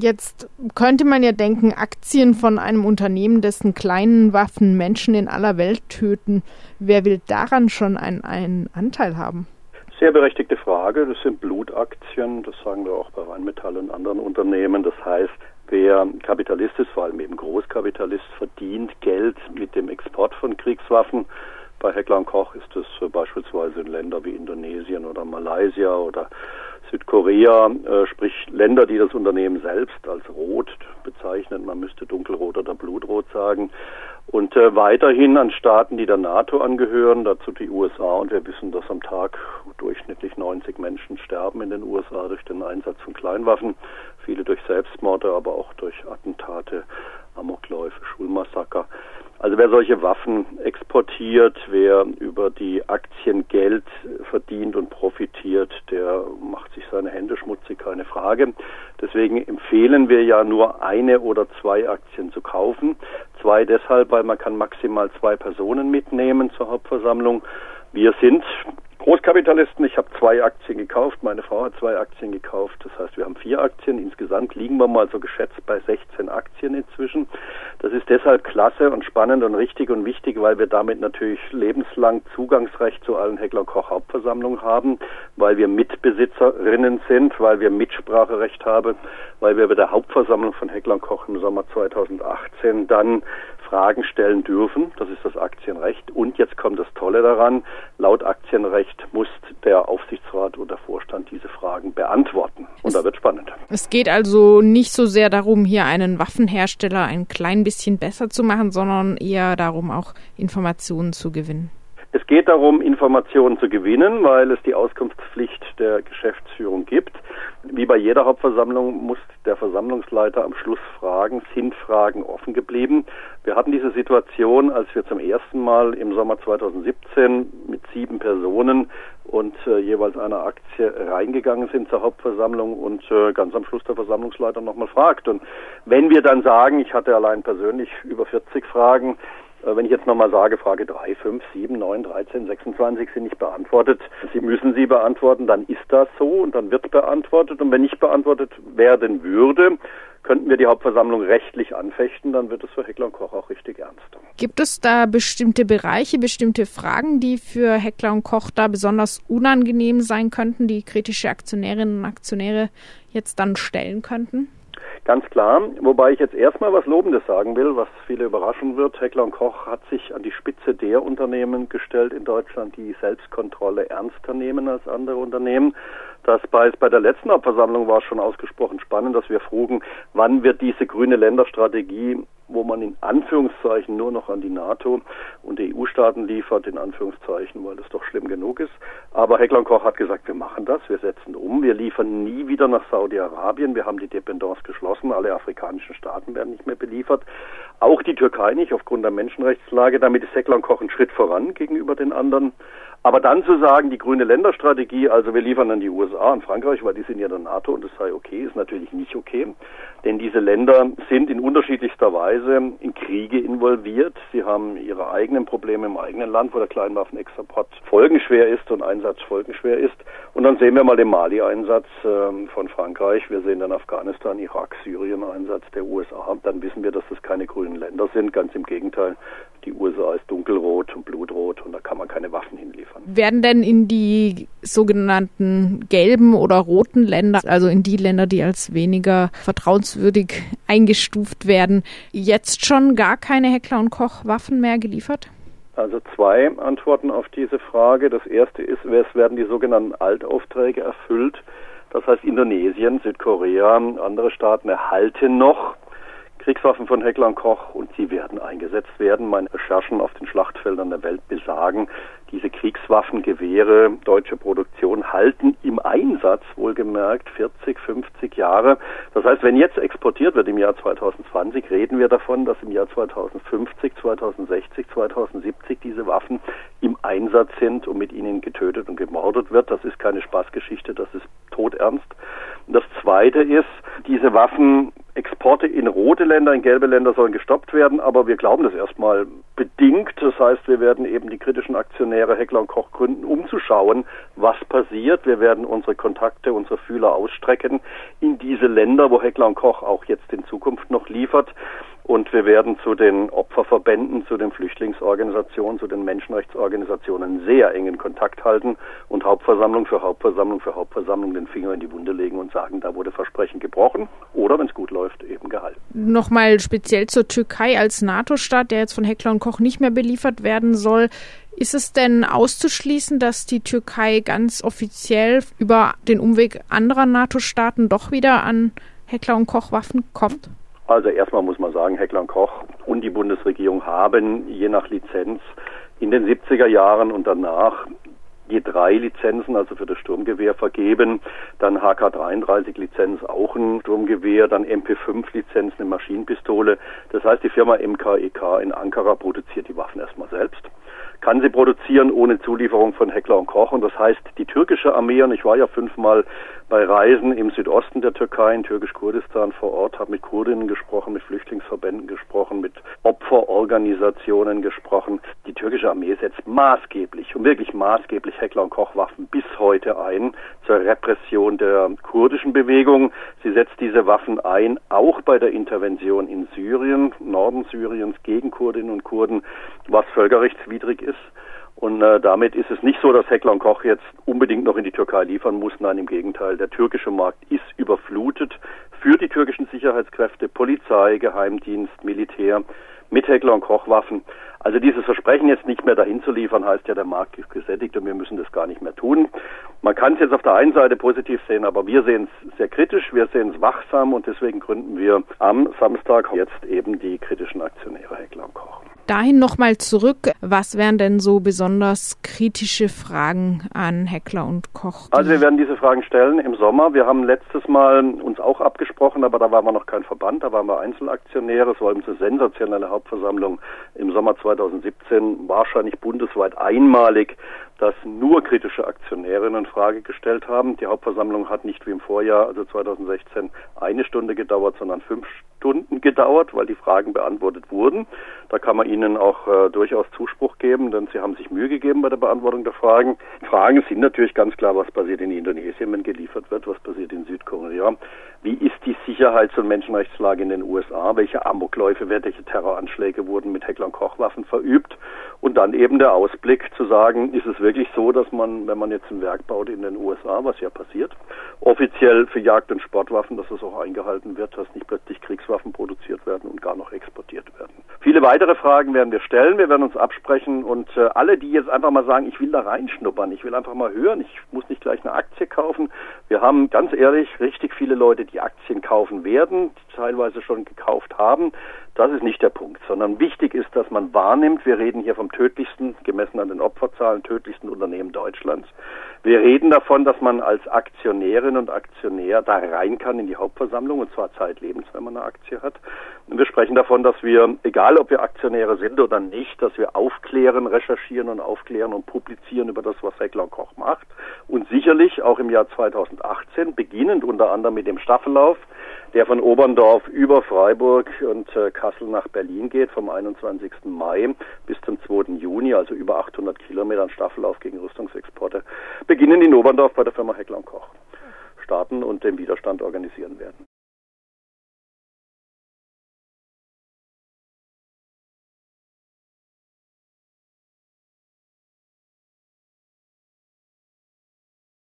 Jetzt könnte man ja denken, Aktien von einem Unternehmen, dessen kleinen Waffen Menschen in aller Welt töten, wer will daran schon einen, einen Anteil haben? Sehr berechtigte Frage. Das sind Blutaktien. Das sagen wir auch bei Rheinmetall und anderen Unternehmen. Das heißt, wer Kapitalist ist, vor allem eben Großkapitalist, verdient Geld mit dem Export von Kriegswaffen. Bei Heckler Koch ist es beispielsweise in Länder wie Indonesien oder Malaysia oder Südkorea, äh, sprich Länder, die das Unternehmen selbst als rot bezeichnen, man müsste dunkelrot oder blutrot sagen, und äh, weiterhin an Staaten, die der NATO angehören, dazu die USA. Und wir wissen, dass am Tag durchschnittlich 90 Menschen sterben in den USA durch den Einsatz von Kleinwaffen, viele durch Selbstmorde, aber auch durch Attentate, Amokläufe, Schulmassaker. Also wer solche Waffen exportiert, wer über die Aktien Geld verdient und profitiert, der macht sich seine Hände schmutzig, keine Frage. Deswegen empfehlen wir ja nur eine oder zwei Aktien zu kaufen. Zwei deshalb, weil man kann maximal zwei Personen mitnehmen zur Hauptversammlung. Wir sind Großkapitalisten. Ich habe zwei Aktien gekauft, meine Frau hat zwei Aktien gekauft. Das heißt, wir haben vier Aktien. Insgesamt liegen wir mal so geschätzt bei 16 Aktien inzwischen. Das ist deshalb klasse und spannend und richtig und wichtig, weil wir damit natürlich lebenslang Zugangsrecht zu allen Heckler Koch Hauptversammlungen haben, weil wir Mitbesitzerinnen sind, weil wir Mitspracherecht haben, weil wir bei der Hauptversammlung von Heckler Koch im Sommer 2018 dann Fragen stellen dürfen. Das ist das Aktienrecht. Und jetzt kommt das Tolle daran. Laut Aktienrecht muss der Aufsichtsrat oder Vorstand diese Fragen beantworten. Und es, da wird spannend. Es geht also nicht so sehr darum, hier einen Waffenhersteller ein klein bisschen besser zu machen, sondern eher darum, auch Informationen zu gewinnen. Es geht darum, Informationen zu gewinnen, weil es die Auskunftspflicht der Geschäftsführung gibt. Bei jeder Hauptversammlung muss der Versammlungsleiter am Schluss fragen, sind Fragen offen geblieben. Wir hatten diese Situation, als wir zum ersten Mal im Sommer 2017 mit sieben Personen und äh, jeweils einer Aktie reingegangen sind zur Hauptversammlung und äh, ganz am Schluss der Versammlungsleiter nochmal fragt. Und wenn wir dann sagen, ich hatte allein persönlich über 40 Fragen, wenn ich jetzt nochmal sage, Frage 3, 5, 7, 9, 13, 26 sind nicht beantwortet, Sie müssen sie beantworten, dann ist das so und dann wird beantwortet. Und wenn nicht beantwortet werden würde, könnten wir die Hauptversammlung rechtlich anfechten, dann wird es für Heckler und Koch auch richtig ernst. Gibt es da bestimmte Bereiche, bestimmte Fragen, die für Heckler und Koch da besonders unangenehm sein könnten, die kritische Aktionärinnen und Aktionäre jetzt dann stellen könnten? Ganz klar, wobei ich jetzt erstmal was Lobendes sagen will, was viele überraschen wird. Heckler und Koch hat sich an die Spitze der Unternehmen gestellt in Deutschland, die Selbstkontrolle ernster nehmen als andere Unternehmen. Das bei, bei der letzten Abversammlung war es schon ausgesprochen spannend, dass wir frugen, wann wird diese grüne Länderstrategie wo man in Anführungszeichen nur noch an die NATO und die EU-Staaten liefert, in Anführungszeichen, weil das doch schlimm genug ist. Aber Heckler Koch hat gesagt, wir machen das, wir setzen um, wir liefern nie wieder nach Saudi-Arabien, wir haben die Dependance geschlossen, alle afrikanischen Staaten werden nicht mehr beliefert, auch die Türkei nicht aufgrund der Menschenrechtslage. Damit ist Heckler Koch einen Schritt voran gegenüber den anderen. Aber dann zu sagen, die grüne Länderstrategie, also wir liefern an die USA und Frankreich, weil die sind ja der NATO und das sei okay, ist natürlich nicht okay. Denn diese Länder sind in unterschiedlichster Weise in Kriege involviert. Sie haben ihre eigenen Probleme im eigenen Land, wo der Kleinwaffenexport folgenschwer ist und Einsatz folgenschwer ist. Und dann sehen wir mal den Mali-Einsatz äh, von Frankreich. Wir sehen den Afghanistan, Irak, Syrien-Einsatz der USA. Dann wissen wir, dass das keine grünen Länder sind. Ganz im Gegenteil. Die USA ist dunkelrot und blutrot und da kann man keine Waffen hinliefern. Werden denn in die sogenannten gelben oder roten Länder, also in die Länder, die als weniger vertrauenswürdig eingestuft werden, jetzt schon gar keine Heckler und Koch Waffen mehr geliefert? Also zwei Antworten auf diese Frage. Das erste ist, es werden die sogenannten Altaufträge erfüllt. Das heißt, Indonesien, Südkorea, andere Staaten erhalten noch Kriegswaffen von Heckler und Koch und sie werden eingesetzt werden. Meine Recherchen auf den Schlachtfeldern der Welt besagen, diese Kriegswaffengewehre, deutsche Produktion, halten im Einsatz wohlgemerkt 40, 50 Jahre. Das heißt, wenn jetzt exportiert wird im Jahr 2020, reden wir davon, dass im Jahr 2050, 2060, 2070 diese Waffen im Einsatz sind und mit ihnen getötet und gemordet wird. Das ist keine Spaßgeschichte, das ist todernst. Das Zweite ist, diese Waffenexporte in rote Länder, in gelbe Länder sollen gestoppt werden, aber wir glauben das erstmal bedingt. Das heißt, wir werden eben die kritischen Aktionäre Heckler und Koch gründen, um zu schauen, was passiert. Wir werden unsere Kontakte, unsere Fühler ausstrecken in diese Länder, wo Heckler und Koch auch jetzt in Zukunft noch liefert. Und wir werden zu den Opferverbänden, zu den Flüchtlingsorganisationen, zu den Menschenrechtsorganisationen sehr engen Kontakt halten und Hauptversammlung für Hauptversammlung für Hauptversammlung den Finger in die Wunde legen und sagen, da wurde Versprechen gebrochen oder, wenn es gut läuft, eben gehalten. Nochmal speziell zur Türkei als NATO-Staat, der jetzt von Heckler und Koch nicht mehr beliefert werden soll. Ist es denn auszuschließen, dass die Türkei ganz offiziell über den Umweg anderer NATO-Staaten doch wieder an Heckler und Koch Waffen kommt? Also erstmal muss man sagen, Heckler und Koch und die Bundesregierung haben je nach Lizenz in den 70er Jahren und danach je drei Lizenzen, also für das Sturmgewehr vergeben, dann HK33 Lizenz, auch ein Sturmgewehr, dann MP5 Lizenz, eine Maschinenpistole. Das heißt, die Firma MKEK e in Ankara produziert die Waffen erstmal selbst kann sie produzieren ohne Zulieferung von Heckler und Koch. Und das heißt, die türkische Armee, und ich war ja fünfmal bei Reisen im Südosten der Türkei, in Türkisch-Kurdistan vor Ort, habe mit Kurdinnen gesprochen, mit Flüchtlingsverbänden gesprochen, mit Opferorganisationen gesprochen. Die türkische Armee setzt maßgeblich und wirklich maßgeblich Heckler und Koch Waffen bis heute ein zur Repression der kurdischen Bewegung. Sie setzt diese Waffen ein, auch bei der Intervention in Syrien, Norden Syriens gegen Kurdinnen und Kurden, was völkerrechtswidrig ist. Und äh, damit ist es nicht so, dass Heckler und Koch jetzt unbedingt noch in die Türkei liefern muss. Nein, im Gegenteil. Der türkische Markt ist überflutet für die türkischen Sicherheitskräfte, Polizei, Geheimdienst, Militär mit Heckler und Koch Waffen. Also dieses Versprechen jetzt nicht mehr dahin zu liefern, heißt ja, der Markt ist gesättigt und wir müssen das gar nicht mehr tun. Man kann es jetzt auf der einen Seite positiv sehen, aber wir sehen es sehr kritisch, wir sehen es wachsam und deswegen gründen wir am Samstag jetzt eben die kritischen Aktionäre Heckler und Koch dahin nochmal zurück. Was wären denn so besonders kritische Fragen an Heckler und Koch? Also wir werden diese Fragen stellen im Sommer. Wir haben letztes Mal uns auch abgesprochen, aber da waren wir noch kein Verband, da waren wir Einzelaktionäre. Es war eben eine sensationelle Hauptversammlung im Sommer 2017, wahrscheinlich bundesweit einmalig dass nur kritische Aktionäre in Frage gestellt haben. Die Hauptversammlung hat nicht wie im Vorjahr, also 2016, eine Stunde gedauert, sondern fünf Stunden gedauert, weil die Fragen beantwortet wurden. Da kann man Ihnen auch äh, durchaus Zuspruch geben, denn Sie haben sich Mühe gegeben bei der Beantwortung der Fragen. Fragen sind natürlich ganz klar, was passiert in Indonesien, wenn geliefert wird, was passiert in Südkorea, wie ist die Sicherheits- und Menschenrechtslage in den USA, welche Amokläufe, welche Terroranschläge wurden mit Heckler- und Kochwaffen verübt und dann eben der Ausblick zu sagen, ist es wirklich so, dass man, wenn man jetzt ein Werk baut in den USA, was ja passiert, offiziell für Jagd- und Sportwaffen, dass das auch eingehalten wird, dass nicht plötzlich Kriegswaffen produziert werden und gar noch exportiert werden. Viele weitere Fragen werden wir stellen, wir werden uns absprechen und äh, alle, die jetzt einfach mal sagen, ich will da reinschnuppern, ich will einfach mal hören, ich muss nicht gleich eine Aktie kaufen. Wir haben ganz ehrlich richtig viele Leute, die Aktien kaufen werden, die teilweise schon gekauft haben. Das ist nicht der Punkt, sondern wichtig ist, dass man wahrnimmt, wir reden hier vom tödlichsten, gemessen an den Opferzahlen, tödlichsten Unternehmen Deutschlands. Wir reden davon, dass man als Aktionärin und Aktionär da rein kann in die Hauptversammlung und zwar zeitlebens, wenn man eine Aktie hat. Und wir sprechen davon, dass wir, egal ob wir Aktionäre sind oder nicht, dass wir aufklären, recherchieren und aufklären und publizieren über das, was Heckler Koch macht. Und sicherlich auch im Jahr 2018, beginnend unter anderem mit dem Staffellauf, der von Oberndorf über Freiburg und äh, Kassel nach Berlin geht, vom 21. Mai bis zum 2. Juni, also über 800 Kilometer Staffellauf gegen Rüstungsexporte, beginnen in Oberndorf bei der Firma Heckler Koch starten und den Widerstand organisieren werden.